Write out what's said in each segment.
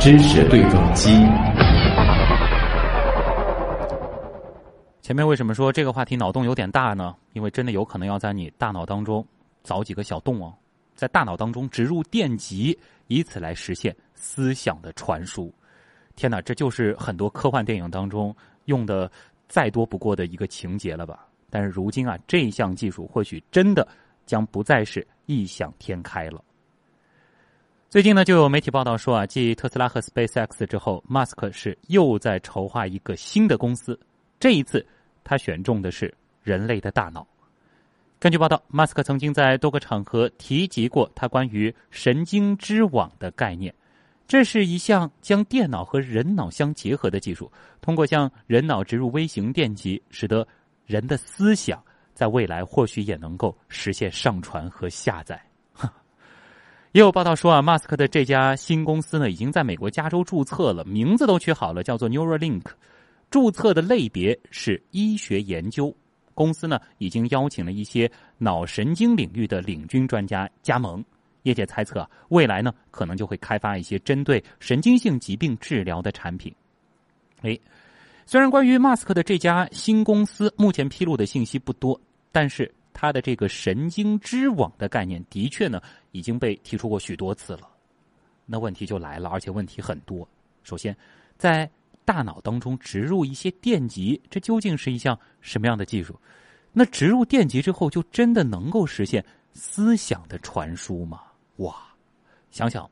知识对撞机。前面为什么说这个话题脑洞有点大呢？因为真的有可能要在你大脑当中凿几个小洞哦，在大脑当中植入电极，以此来实现思想的传输。天哪，这就是很多科幻电影当中用的再多不过的一个情节了吧？但是如今啊，这项技术或许真的将不再是异想天开了。最近呢，就有媒体报道说啊，继特斯拉和 SpaceX 之后，马斯克是又在筹划一个新的公司，这一次。他选中的是人类的大脑。根据报道，马斯克曾经在多个场合提及过他关于神经之网的概念。这是一项将电脑和人脑相结合的技术，通过向人脑植入微型电极，使得人的思想在未来或许也能够实现上传和下载。也有报道说啊，马斯克的这家新公司呢，已经在美国加州注册了，名字都取好了，叫做 Neuralink。注册的类别是医学研究，公司呢已经邀请了一些脑神经领域的领军专家加盟。业界猜测，未来呢可能就会开发一些针对神经性疾病治疗的产品。哎，虽然关于马斯克的这家新公司目前披露的信息不多，但是他的这个神经之网的概念的确呢已经被提出过许多次了。那问题就来了，而且问题很多。首先，在大脑当中植入一些电极，这究竟是一项什么样的技术？那植入电极之后，就真的能够实现思想的传输吗？哇，想想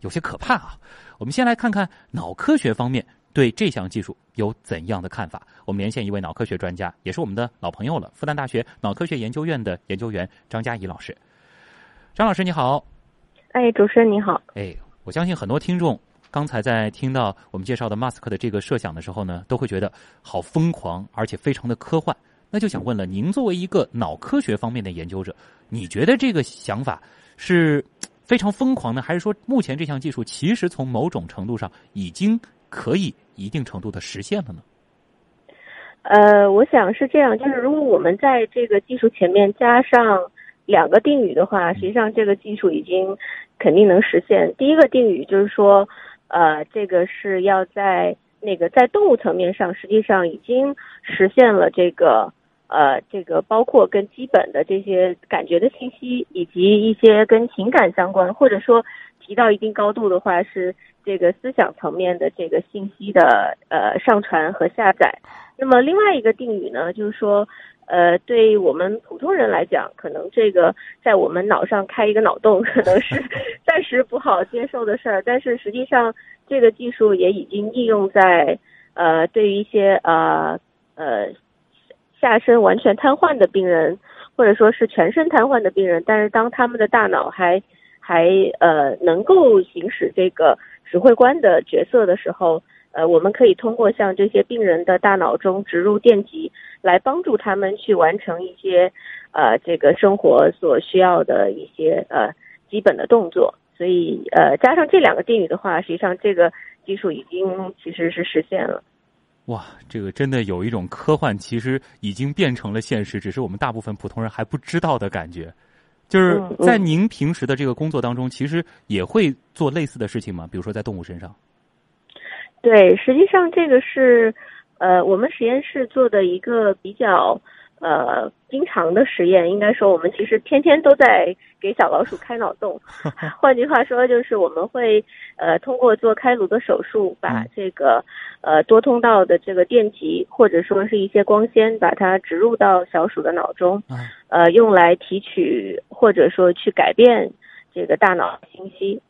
有些可怕啊！我们先来看看脑科学方面对这项技术有怎样的看法。我们连线一位脑科学专家，也是我们的老朋友了——复旦大学脑科学研究院的研究员张佳怡老师。张老师你好，哎，主持人你好，哎，我相信很多听众。刚才在听到我们介绍的马斯克的这个设想的时候呢，都会觉得好疯狂，而且非常的科幻。那就想问了，您作为一个脑科学方面的研究者，你觉得这个想法是非常疯狂的，还是说目前这项技术其实从某种程度上已经可以一定程度的实现了呢？呃，我想是这样，就是如果我们在这个技术前面加上两个定语的话，实际上这个技术已经肯定能实现。第一个定语就是说。呃，这个是要在那个在动物层面上，实际上已经实现了这个呃，这个包括跟基本的这些感觉的信息，以及一些跟情感相关，或者说提到一定高度的话，是这个思想层面的这个信息的呃上传和下载。那么另外一个定语呢，就是说。呃，对我们普通人来讲，可能这个在我们脑上开一个脑洞，可能是 暂时不好接受的事儿。但是实际上，这个技术也已经应用在呃，对于一些呃呃下身完全瘫痪的病人，或者说是全身瘫痪的病人，但是当他们的大脑还还呃能够行使这个指挥官的角色的时候。呃，我们可以通过向这些病人的大脑中植入电极，来帮助他们去完成一些呃这个生活所需要的一些呃基本的动作。所以呃，加上这两个定语的话，实际上这个技术已经其实是实现了。哇，这个真的有一种科幻，其实已经变成了现实，只是我们大部分普通人还不知道的感觉。就是在您平时的这个工作当中，其实也会做类似的事情吗？比如说在动物身上。对，实际上这个是，呃，我们实验室做的一个比较呃经常的实验。应该说，我们其实天天都在给小老鼠开脑洞。换句话说，就是我们会呃通过做开颅的手术，把这个呃多通道的这个电极或者说是一些光纤，把它植入到小鼠的脑中，呃，用来提取或者说去改变这个大脑信息。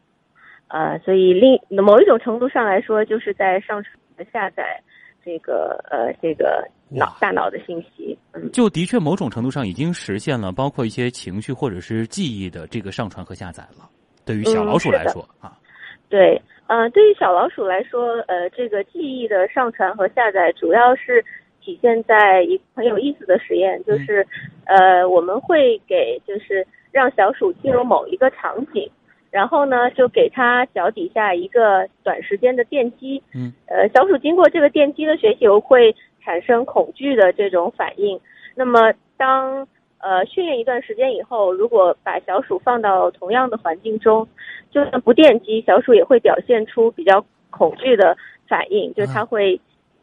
呃，所以另某一种程度上来说，就是在上传和下载这个呃这个脑大脑的信息，嗯，就的确某种程度上已经实现了，包括一些情绪或者是记忆的这个上传和下载了。对于小老鼠来说啊，对，呃，对于小老鼠来说，呃，这个记忆的上传和下载主要是体现在一很有意思的实验，就是呃，我们会给就是让小鼠进入某一个场景。然后呢，就给它脚底下一个短时间的电击，嗯，呃，小鼠经过这个电击的学习，会产生恐惧的这种反应。那么，当呃训练一段时间以后，如果把小鼠放到同样的环境中，就算不电击，小鼠也会表现出比较恐惧的反应，就它会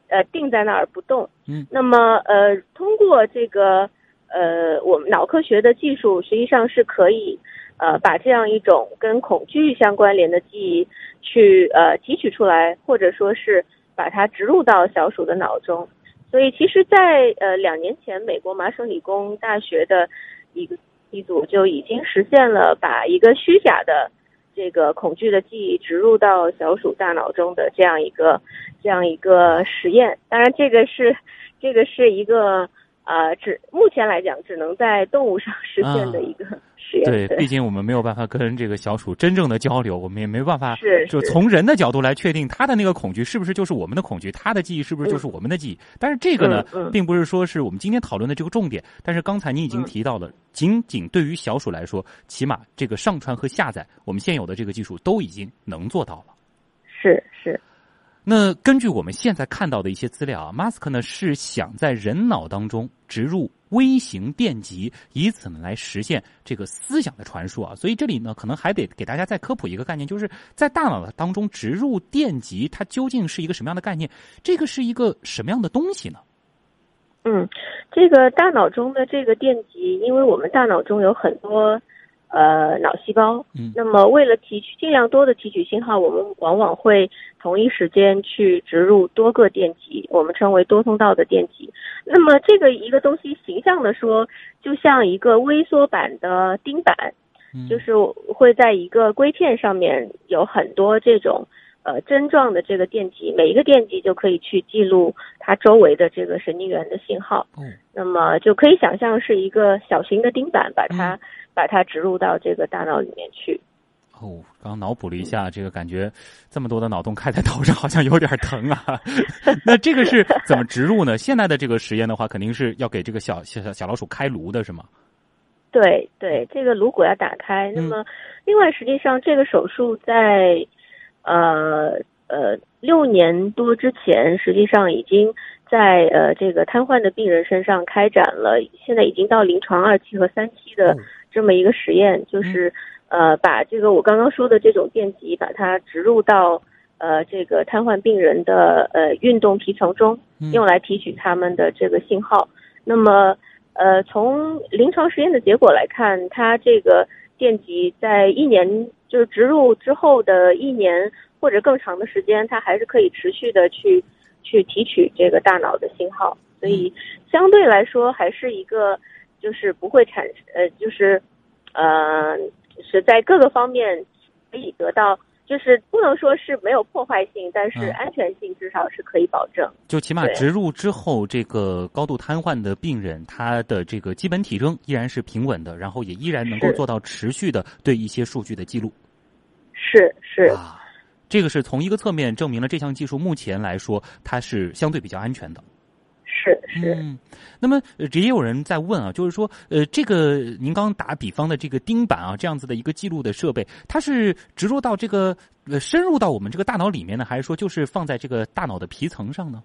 呃定在那儿不动。嗯，那么呃通过这个呃我们脑科学的技术，实际上是可以呃把这样一种跟恐惧相关联的记忆去呃提取出来，或者说是把它植入到小鼠的脑中。所以，其实，在呃两年前，美国麻省理工大学的一个一组就已经实现了把一个虚假的这个恐惧的记忆植入到小鼠大脑中的这样一个这样一个实验。当然，这个是这个是一个呃，只目前来讲只能在动物上实现的一个实验。对，毕竟我们没有办法跟这个小鼠真正的交流，我们也没办法，是就从人的角度来确定它的那个恐惧是不是就是我们的恐惧，它的记忆是不是就是我们的记忆。但是这个呢，并不是说是我们今天讨论的这个重点。但是刚才你已经提到了，仅仅对于小鼠来说，起码这个上传和下载，我们现有的这个技术都已经能做到了。是是。那根据我们现在看到的一些资料啊，马斯克呢是想在人脑当中植入微型电极，以此呢来实现这个思想的传输啊。所以这里呢，可能还得给大家再科普一个概念，就是在大脑当中植入电极，它究竟是一个什么样的概念？这个是一个什么样的东西呢？嗯，这个大脑中的这个电极，因为我们大脑中有很多。呃，脑细胞。嗯，那么为了提取尽量多的提取信号，我们往往会同一时间去植入多个电极，我们称为多通道的电极。那么这个一个东西，形象的说，就像一个微缩版的钉板，就是会在一个硅片上面有很多这种呃针状的这个电极，每一个电极就可以去记录它周围的这个神经元的信号。嗯，那么就可以想象是一个小型的钉板，把它。把它植入到这个大脑里面去。哦，刚脑补了一下，这个感觉这么多的脑洞开在头上，好像有点疼啊。那这个是怎么植入呢？现在的这个实验的话，肯定是要给这个小小小老鼠开颅的，是吗？对对，这个颅骨要打开。那么，另外，实际上这个手术在呃呃六年多之前，实际上已经在呃这个瘫痪的病人身上开展了，现在已经到临床二期和三期的。这么一个实验，就是呃，把这个我刚刚说的这种电极，把它植入到呃这个瘫痪病人的呃运动皮层中，用来提取他们的这个信号。那么呃，从临床实验的结果来看，它这个电极在一年就是植入之后的一年或者更长的时间，它还是可以持续的去去提取这个大脑的信号。所以相对来说，还是一个。就是不会产生，呃，就是，呃，是在各个方面可以得到，就是不能说是没有破坏性，但是安全性至少是可以保证。就起码植入之后，这个高度瘫痪的病人，他的这个基本体征依然是平稳的，然后也依然能够做到持续的对一些数据的记录。是是啊，这个是从一个侧面证明了这项技术目前来说它是相对比较安全的。是是，嗯，那么也有人在问啊，就是说，呃，这个您刚打比方的这个钉板啊，这样子的一个记录的设备，它是植入到这个呃深入到我们这个大脑里面呢，还是说就是放在这个大脑的皮层上呢？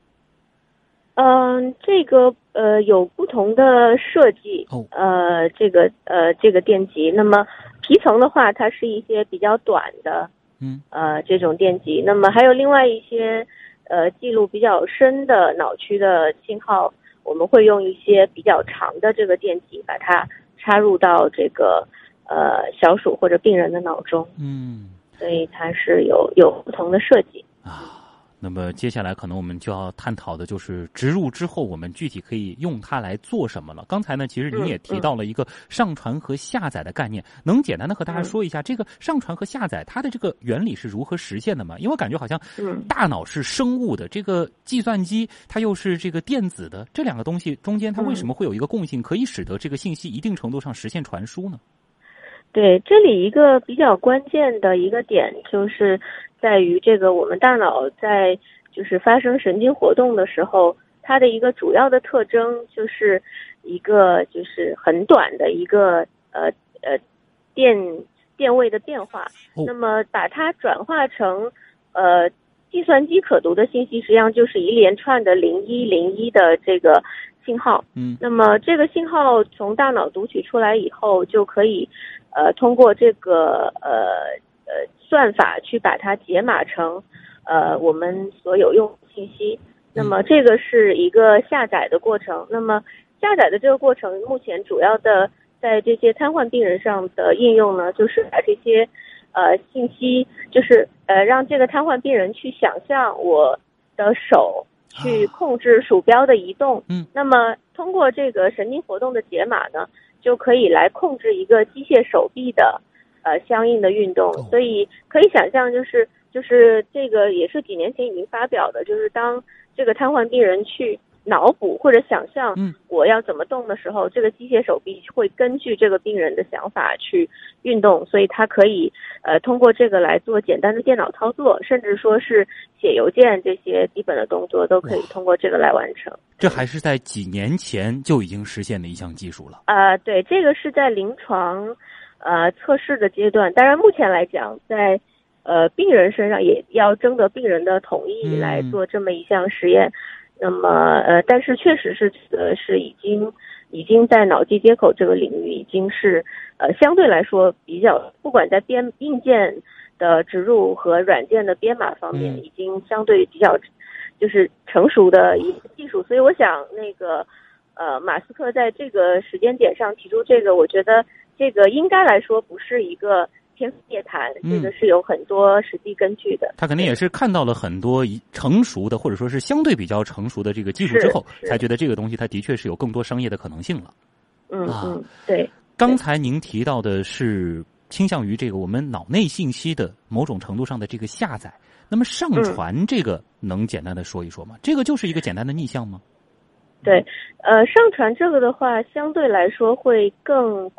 嗯，这个呃有不同的设计哦，呃，这个呃这个电极，那么皮层的话，它是一些比较短的，嗯，呃这种电极，那么还有另外一些。呃，记录比较深的脑区的信号，我们会用一些比较长的这个电极，把它插入到这个呃小鼠或者病人的脑中。嗯，所以它是有有不同的设计啊。那么接下来可能我们就要探讨的就是植入之后我们具体可以用它来做什么了。刚才呢，其实您也提到了一个上传和下载的概念，能简单的和大家说一下这个上传和下载它的这个原理是如何实现的吗？因为我感觉好像大脑是生物的，这个计算机它又是这个电子的，这两个东西中间它为什么会有一个共性，可以使得这个信息一定程度上实现传输呢？对，这里一个比较关键的一个点就是。在于这个，我们大脑在就是发生神经活动的时候，它的一个主要的特征就是一个就是很短的一个呃呃电电位的变化。那么把它转化成呃计算机可读的信息，实际上就是一连串的零一零一的这个信号。嗯那么这个信号从大脑读取出来以后，就可以呃通过这个呃呃算法去把它解码成呃我们所有用信息。那么这个是一个下载的过程。那么下载的这个过程，目前主要的在这些瘫痪病人上的应用呢，就是把这些呃信息，就是呃让这个瘫痪病人去想象我的手去控制鼠标的移动。嗯，那么通过这个神经活动的解码呢，就可以来控制一个机械手臂的呃相应的运动。哦所以可以想象，就是就是这个也是几年前已经发表的，就是当这个瘫痪病人去脑补或者想象嗯我要怎么动的时候，这个机械手臂会根据这个病人的想法去运动，所以它可以呃通过这个来做简单的电脑操作，甚至说是写邮件这些基本的动作都可以通过这个来完成。这还是在几年前就已经实现的一项技术了。呃，对，这个是在临床呃测试的阶段，当然目前来讲，在呃病人身上也要征得病人的同意嗯来做这么一项实验。那么呃，但是确实是呃是已经已经在脑机接口这个领域已经是呃相对来说比较，不管在编硬件的植入和软件的编码方面，嗯已经相对比较就是成熟的一些技术。所以我想那个呃，马斯克在这个时间点上提出这个，我觉得这个应该来说不是一个天方夜谭，嗯这个是有很多实际根据的。他肯定也是看到了很多一成熟的，或者说是相对比较成熟的这个技术之后，才觉得这个东西它的确是有更多商业的可能性了。嗯啊嗯，对，刚才您提到的是倾向于这个我们脑内信息的某种程度上的这个下载，那么上传这个能简单的说一说吗？这个就是一个简单的逆向吗？对，呃，上传这个的话，相对来说会更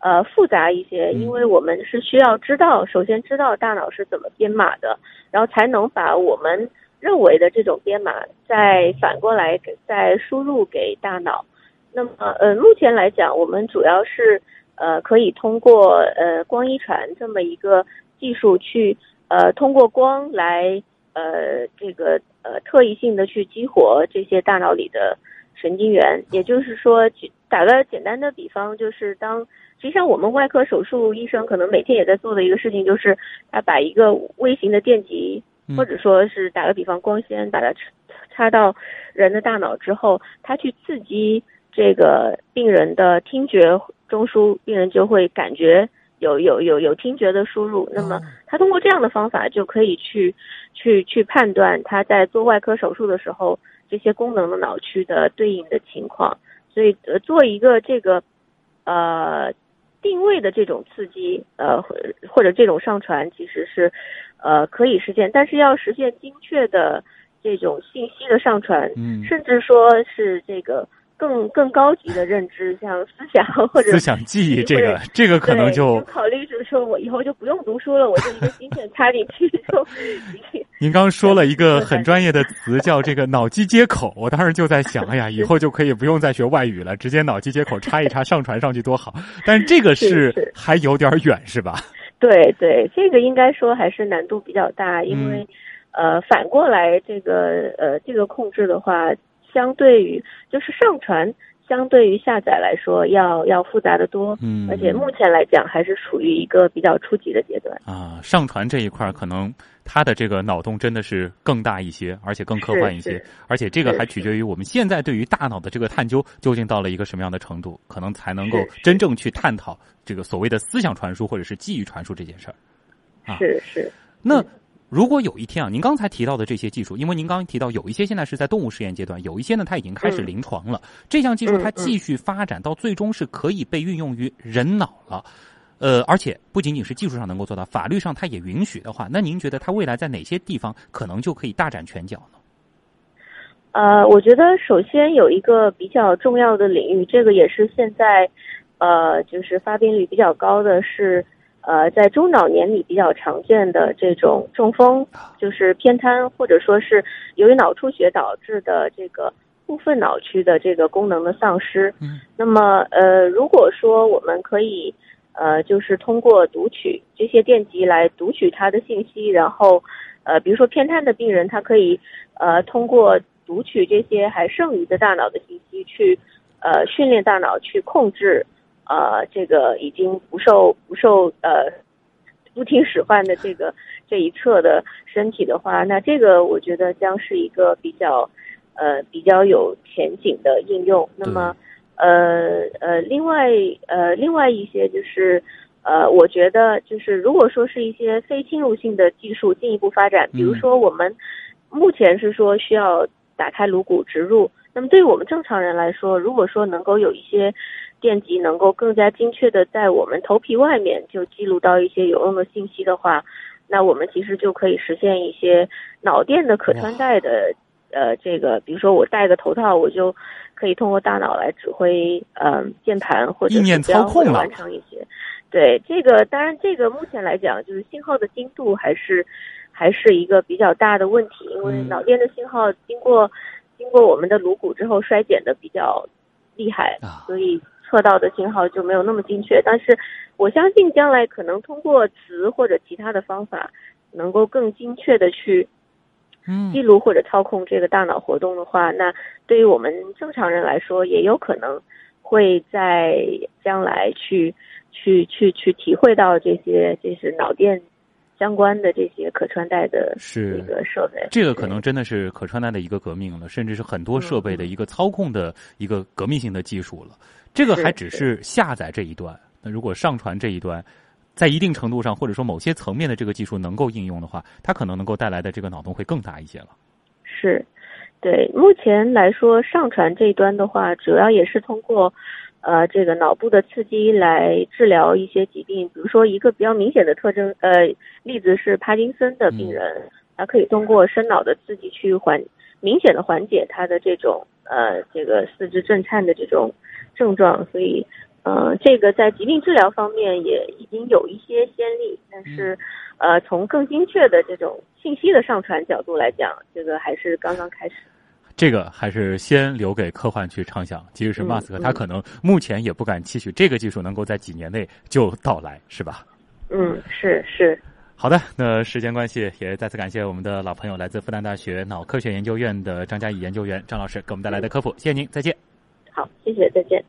呃复杂一些，嗯因为我们是需要知道，首先知道大脑是怎么编码的，然后才能把我们认为的这种编码再反过来给再输入给大脑。那么呃，目前来讲，我们主要是呃可以通过呃光遗传这么一个技术去呃通过光来呃这个呃特异性的去激活这些大脑里的神经元，也就是说，举打个简单的比方，就是当实际上我们外科手术医生可能每天也在做的一个事情，就是他把一个微型的电极，嗯或者说是打个比方，光纤把它插插到人的大脑之后，它去刺激这个病人的听觉中枢，病人就会感觉有有有有听觉的输入。那么他通过这样的方法就可以去去去判断他在做外科手术的时候这些功能的脑区的对应的情况。所以呃，做一个这个呃定位的这种刺激，呃或或者这种上传，其实是呃可以实现，但是要实现精确的这种信息的上传，嗯，甚至说是这个更更高级的认知，像思想或者思想记忆这个这个可能对就考虑就是说我以后就不用读书了，我就一个芯片插进去就 您刚说了一个很专业的词，叫这个脑机接口。我当时就在想，哎呀，以后就可以不用再学外语了，直接脑机接口插一插，上传上去多好。但是这个是还有点远，是吧？对对，这个应该说还是难度比较大，因为、嗯呃反过来这个呃这个控制的话，相对于就是上传。相对于下载来说，要要复杂的多，嗯而且目前来讲还是处于一个比较初级的阶段。啊，上传这一块儿可能它的这个脑洞真的是更大一些，而且更科幻一些而且这个还取决于我们现在对于大脑的这个探究究竟到了一个什么样的程度，可能才能够真正去探讨这个所谓的思想传输或者是记忆传输这件事儿。啊是是，那如果有一天啊，您刚才提到的这些技术，因为您刚刚提到有一些现在是在动物实验阶段，有一些呢它已经开始临床了。这项技术它继续发展到最终是可以被运用于人脑了。呃，而且不仅仅是技术上能够做到，法律上它也允许的话，那您觉得它未来在哪些地方可能就可以大展拳脚呢？呃，我觉得首先有一个比较重要的领域，这个也是现在呃就是发病率比较高的是呃在中老年里比较常见的这种中风，就是偏瘫或者说是由于脑出血导致的这个部分脑区的这个功能的丧失。嗯那么呃，如果说我们可以呃就是通过读取这些电极来读取它的信息，然后呃比如说偏瘫的病人，他可以呃通过读取这些还剩余的大脑的信息，去呃训练大脑去控制呃这个已经不受不受呃不听使唤的这个这一侧的身体的话，那这个我觉得将是一个比较呃比较有前景的应用。那么呃呃，另外呃另外一些就是呃，我觉得就是如果说是一些非侵入性的技术进一步发展，比如说我们目前是说需要打开颅骨植入，那么对于我们正常人来说，如果说能够有一些电极能够更加精确的在我们头皮外面就记录到一些有用的信息的话，那我们其实就可以实现一些脑电的可穿戴的呃这个，比如说我戴个头套，我就可以通过大脑来指挥嗯键盘或者意念操控完成一些。对这个，当然这个目前来讲，就是信号的精度还是还是一个比较大的问题，因为脑电的信号经过经过我们的颅骨之后衰减的比较厉害，所以测到的信号就没有那么精确。但是我相信将来可能通过磁或者其他的方法，能够更精确的去记录或者操控这个大脑活动的话，那对于我们正常人来说，也有可能会在将来去。去去去体会到这些，这是脑电相关的这些可穿戴的是一个设备，这个可能真的是可穿戴的一个革命了，甚至是很多设备的一个操控的一个革命性的技术了。这个还只是下载这一端，那如果上传这一端，在一定程度上或者说某些层面的这个技术能够应用的话，它可能能够带来的这个脑洞会更大一些了。是，对，目前来说上传这一端的话，主要也是通过。呃，这个脑部的刺激来治疗一些疾病，比如说一个比较明显的特征，呃，例子是帕金森的病人，他可以通过深脑的刺激去缓明显的缓解他的这种呃这个四肢震颤的这种症状，所以呃这个在疾病治疗方面也已经有一些先例，但是呃从更精确的这种信息的上传角度来讲，这个还是刚刚开始。这个还是先留给科幻去畅想，即使是马斯克，他可能目前也不敢期许这个技术能够在几年内就到来，是吧？嗯，是是。好的，那时间关系，也再次感谢我们的老朋友，来自复旦大学脑科学研究院的张嘉译研究员张老师给我们带来的科普，谢谢您，再见。好，谢谢，再见。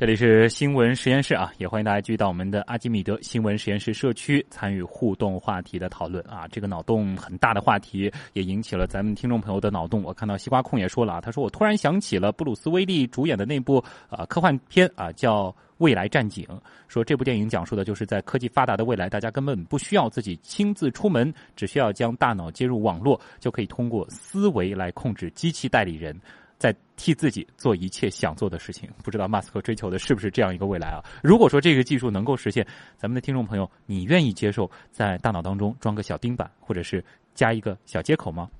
这里是新闻实验室啊，也欢迎大家继续到我们的阿基米德新闻实验室社区参与互动话题的讨论啊。这个脑洞很大的话题，也引起了咱们听众朋友的脑洞。我看到西瓜控也说了啊，他说我突然想起了布鲁斯威利主演的那部啊科幻片啊，叫《未来战警》。说这部电影讲述的就是在科技发达的未来，大家根本不需要自己亲自出门，只需要将大脑接入网络，就可以通过思维来控制机器代理人。在替自己做一切想做的事情，不知道马斯克追求的是不是这样一个未来啊？如果说这个技术能够实现，咱们的听众朋友，你愿意接受在大脑当中装个小钉板，或者是加一个小接口吗？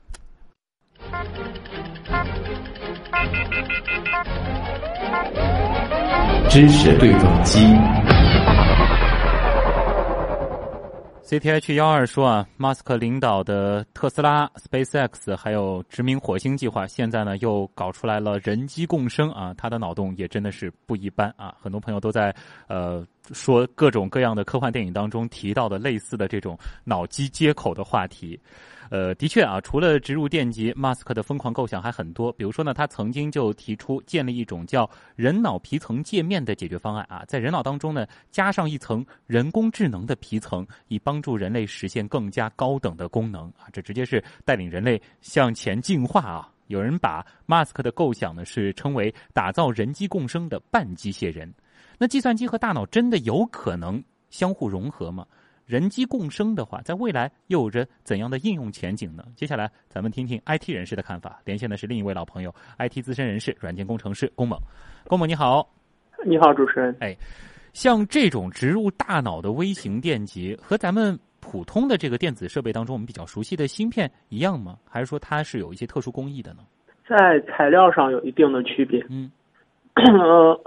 知识对撞机。CTH 幺二说啊，马斯克领导的特斯拉、SpaceX 还有殖民火星计划，现在呢又搞出来了人机共生啊，他的脑洞也真的是不一般啊！很多朋友都在呃说各种各样的科幻电影当中提到的类似的这种脑机接口的话题。呃，的确啊，除了植入电极，马斯克的疯狂构想还很多。比如说呢，他曾经就提出建立一种叫人脑皮层界面的解决方案啊，在人脑当中呢加上一层人工智能的皮层，以帮助人类实现更加高等的功能啊。这直接是带领人类向前进化啊！有人把马斯克的构想呢是称为打造人机共生的半机械人。那计算机和大脑真的有可能相互融合吗？人机共生的话，在未来又有着怎样的应用前景呢？接下来，咱们听听 IT 人士的看法。连线的是另一位老朋友，IT 资深人士、软件工程师龚猛。龚猛，你好。你好，主持人。哎，像这种植入大脑的微型电极，和咱们普通的这个电子设备当中我们比较熟悉的芯片一样吗？还是说它是有一些特殊工艺的呢？在材料上有一定的区别。嗯。呃。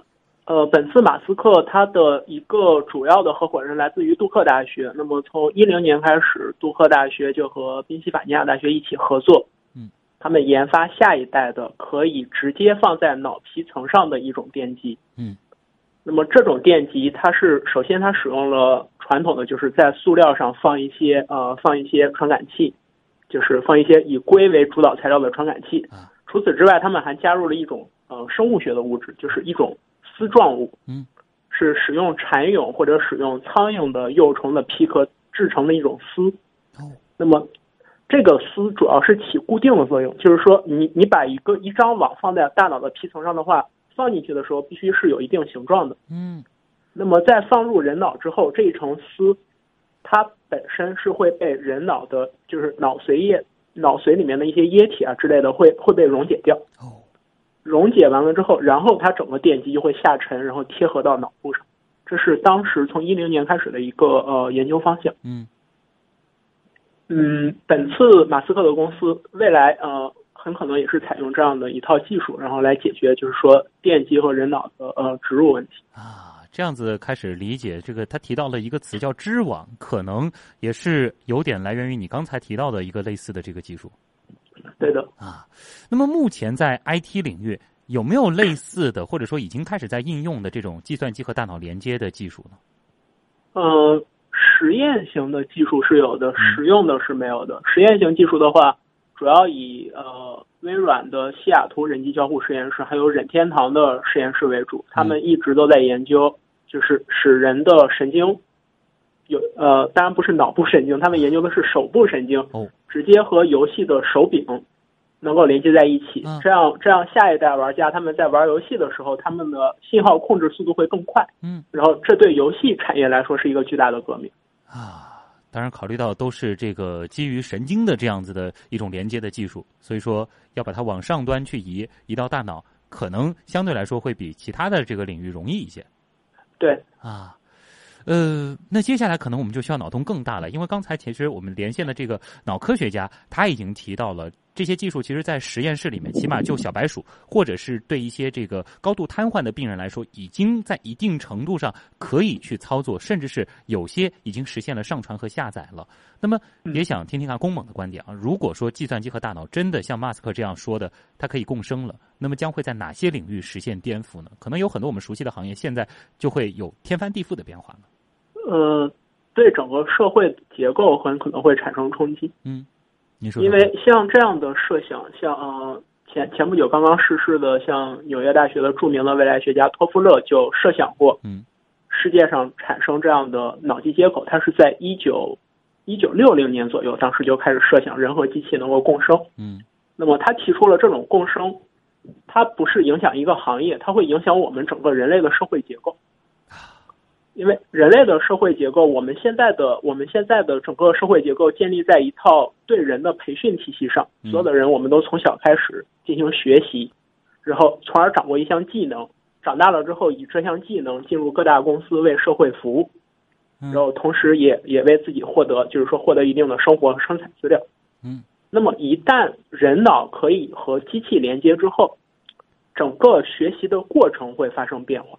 呃，本次马斯克他的一个主要的合伙人来自于杜克大学。那么从一零年开始，杜克大学就和宾夕法尼亚大学一起合作，嗯，他们研发下一代的可以直接放在脑皮层上的一种电极，嗯，那么这种电极它是首先它使用了传统的就是在塑料上放一些呃放一些传感器。就是放一些以硅为主导材料的传感器啊。除此之外，他们还加入了一种呃生物学的物质，就是一种丝状物，嗯，是使用蚕蛹或者使用苍蝇的幼虫的皮壳制成的一种丝。哦，那么这个丝主要是起固定的作用，就是说你你把一个一张网放在大脑的皮层上的话，放进去的时候必须是有一定形状的。嗯那么在放入人脑之后，这一层丝，它本身是会被人脑的，就是脑髓液、脑髓里面的一些液体啊之类的会会被溶解掉。哦，溶解完了之后，然后它整个电极就会下沉，然后贴合到脑部上。这是当时从一零年开始的一个呃研究方向。嗯嗯，本次马斯克的公司未来呃很可能也是采用这样的一套技术，然后来解决就是说电极和人脑的呃植入问题。啊，这样子开始理解这个，他提到了一个词叫织网，可能也是有点来源于你刚才提到的一个类似的这个技术对的，啊。那么目前在 IT 领域有没有类似的，或者说已经开始在应用的这种计算机和大脑连接的技术呢？呃，实验型的技术是有的，实用的是没有的。实验型技术的话，主要以呃微软的西雅图人机交互实验室还有任天堂的实验室为主，他们一直都在研究，就是使人的神经有呃，当然不是脑部神经，他们研究的是手部神经，哦直接和游戏的手柄能够连接在一起嗯，这样这样下一代玩家他们在玩游戏的时候，他们的信号控制速度会更快。嗯然后这对游戏产业来说是一个巨大的革命。啊，当然考虑到都是这个基于神经的这样子的一种连接的技术，所以说要把它往上端去移，移到大脑，可能相对来说会比其他的这个领域容易一些。对，啊，呃，那接下来可能我们就需要脑洞更大了，因为刚才其实我们连线的这个脑科学家他已经提到了这些技术，其实在实验室里面，起码就小白鼠或者是对一些这个高度瘫痪的病人来说，已经在一定程度上可以去操作，甚至是有些已经实现了上传和下载了。那么也想听听看龚猛的观点啊，如果说计算机和大脑真的像马斯克这样说的，它可以共生了，那么将会在哪些领域实现颠覆呢？可能有很多我们熟悉的行业，现在就会有天翻地覆的变化呢。呃，对整个社会结构很可能会产生冲击，嗯，你说说因为像这样的设想，像呃前前不久刚刚逝世的，像纽约大学的著名的未来学家托夫勒就设想过，嗯，世界上产生这样的脑机接口，他是在一九一九六零年左右，当时就开始设想人和机器能够共生。嗯那么他提出了这种共生，它不是影响一个行业，它会影响我们整个人类的社会结构。因为人类的社会结构，我们现在的我们现在的整个社会结构建立在一套对人的培训体系上，嗯所有的人我们都从小开始进行学习，然后从而掌握一项技能，长大了之后以这项技能进入各大公司为社会服务，嗯然后同时也也为自己获得就是说获得一定的生活和生产资料。嗯那么一旦人脑可以和机器连接之后，整个学习的过程会发生变化。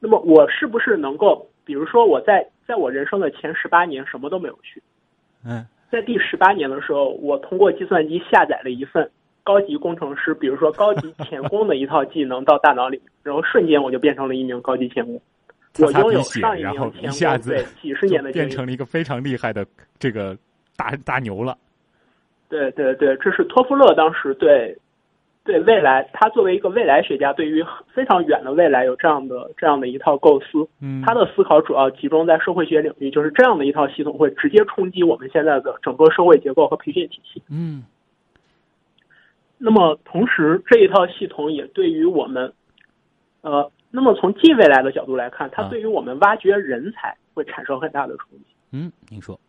对，那么我是不是能够，比如说我在在我人生的前十八年什么都没有去，嗯在第十八年的时候，我通过计算机下载了一份高级工程师，比如说高级钳工的一套技能到大脑里，然后瞬间我就变成了一名高级钳工。我拥有上一名钳一下子工对几十年的变成了一个非常厉害的这个大大牛了。对对对，这是托夫勒当时对对未来，他作为一个未来学家，对于非常远的未来有这样的这样的一套构思。嗯，他的思考主要集中在社会学领域，就是这样的一套系统会直接冲击我们现在的整个社会结构和培训体系。嗯那么同时，这一套系统也对于我们，呃，那么从近未来的角度来看，它啊对于我们挖掘人才会产生很大的冲击。嗯，您说，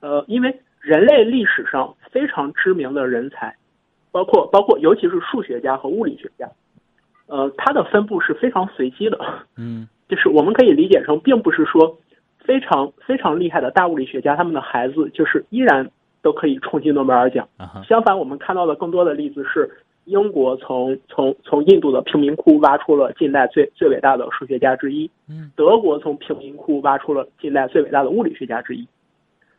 呃，因为人类历史上非常知名的人才，包括包括尤其是数学家和物理学家，呃，它的分布是非常随机的，嗯 就是我们可以理解成，并不是说非常非常厉害的大物理学家，他们的孩子就是依然都可以冲击诺贝尔奖。啊，相反，我们看到的更多的例子是，英国从从从印度的贫民窟挖出了近代最最伟大的数学家之一，嗯德国从贫民窟挖出了近代最伟大的物理学家之一。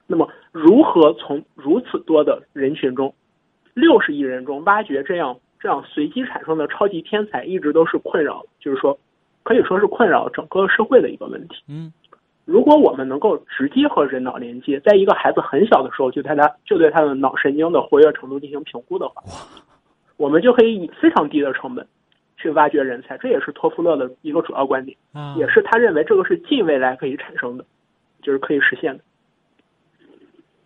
那么，如何从如此多的人群中，六十亿人中挖掘这样这样随机产生的超级天才，一直都是困扰，就是说，可以说是困扰整个社会的一个问题。嗯如果我们能够直接和人脑连接，在一个孩子很小的时候就对他就对他的脑神经的活跃程度进行评估的话，我们就可以以非常低的成本去挖掘人才。这也是托夫勒的一个主要观点，也是他认为这个是近未来可以产生的，就是可以实现的。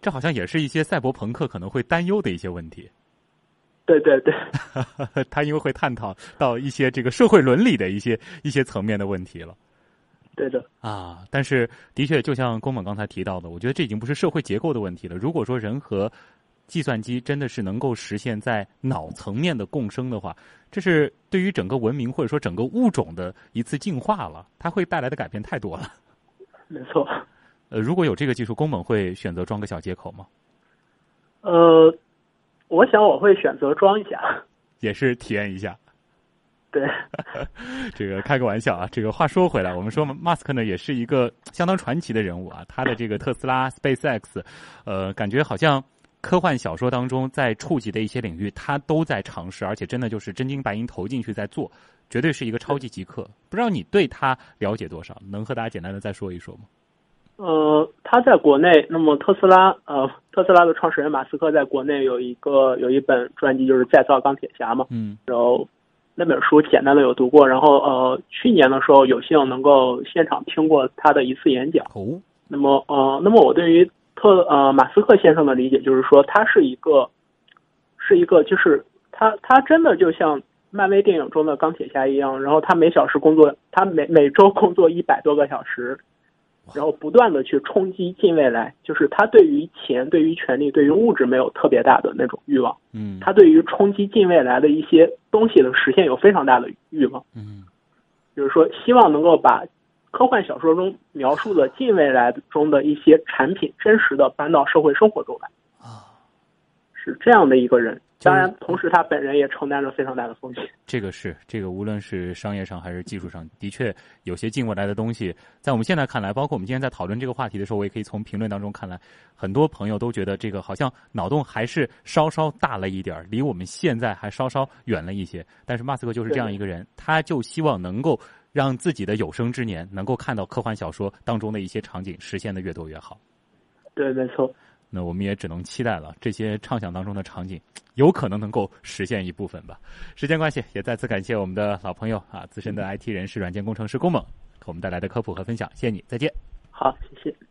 这好像也是一些赛博朋克可能会担忧的一些问题。对对对，他因为会探讨到一些这个社会伦理的一些一些层面的问题了。对的啊，但是的确，就像宫本刚才提到的，我觉得这已经不是社会结构的问题了。如果说人和计算机真的是能够实现在脑层面的共生的话，这是对于整个文明或者说整个物种的一次进化了，它会带来的改变太多了。没错。呃，如果有这个技术，宫本会选择装个小接口吗？呃，我想我会选择装一下，也是体验一下。对，这个开个玩笑啊。这个话说回来，我们说马斯克呢也是一个相当传奇的人物啊。他的这个特斯拉、SpaceX，呃，感觉好像科幻小说当中在触及的一些领域，他都在尝试，而且真的就是真金白银投进去在做，绝对是一个超级极客。不知道你对他了解多少？能和大家简单的再说一说吗？呃，他在国内，那么特斯拉，呃，特斯拉的创始人马斯克在国内有一个有一本专辑，就是再造钢铁侠嘛。嗯，然后。那本书简单的有读过，然后呃，去年的时候有幸能够现场听过他的一次演讲。哦，那么呃，那么我对于特呃马斯克先生的理解就是说，他是一个，是一个就是他他真的就像漫威电影中的钢铁侠一样，然后他每小时工作，他每每周工作一百多个小时。然后不断的去冲击近未来，就是他对于钱、对于权力、对于物质没有特别大的那种欲望。嗯，他对于冲击近未来的一些东西的实现有非常大的欲望。嗯，就是说希望能够把科幻小说中描述的近未来中的一些产品真实的搬到社会生活中来。啊，是这样的一个人。当然，同时他本人也承担着非常大的风险。这个是这个，无论是商业上还是技术上，的确有些进过来的东西，在我们现在看来，包括我们今天在讨论这个话题的时候，我也可以从评论当中看来，很多朋友都觉得这个好像脑洞还是稍稍大了一点儿离我们现在还稍稍远了一些。但是马斯克就是这样一个人，他就希望能够让自己的有生之年能够看到科幻小说当中的一些场景实现的越多越好。对，没错。那我们也只能期待了，这些畅想当中的场景，有可能能够实现一部分吧。时间关系，也再次感谢我们的老朋友啊，资深的 IT 人士、软件工程师龚猛，给我们带来的科普和分享，谢谢你，再见。好，谢谢。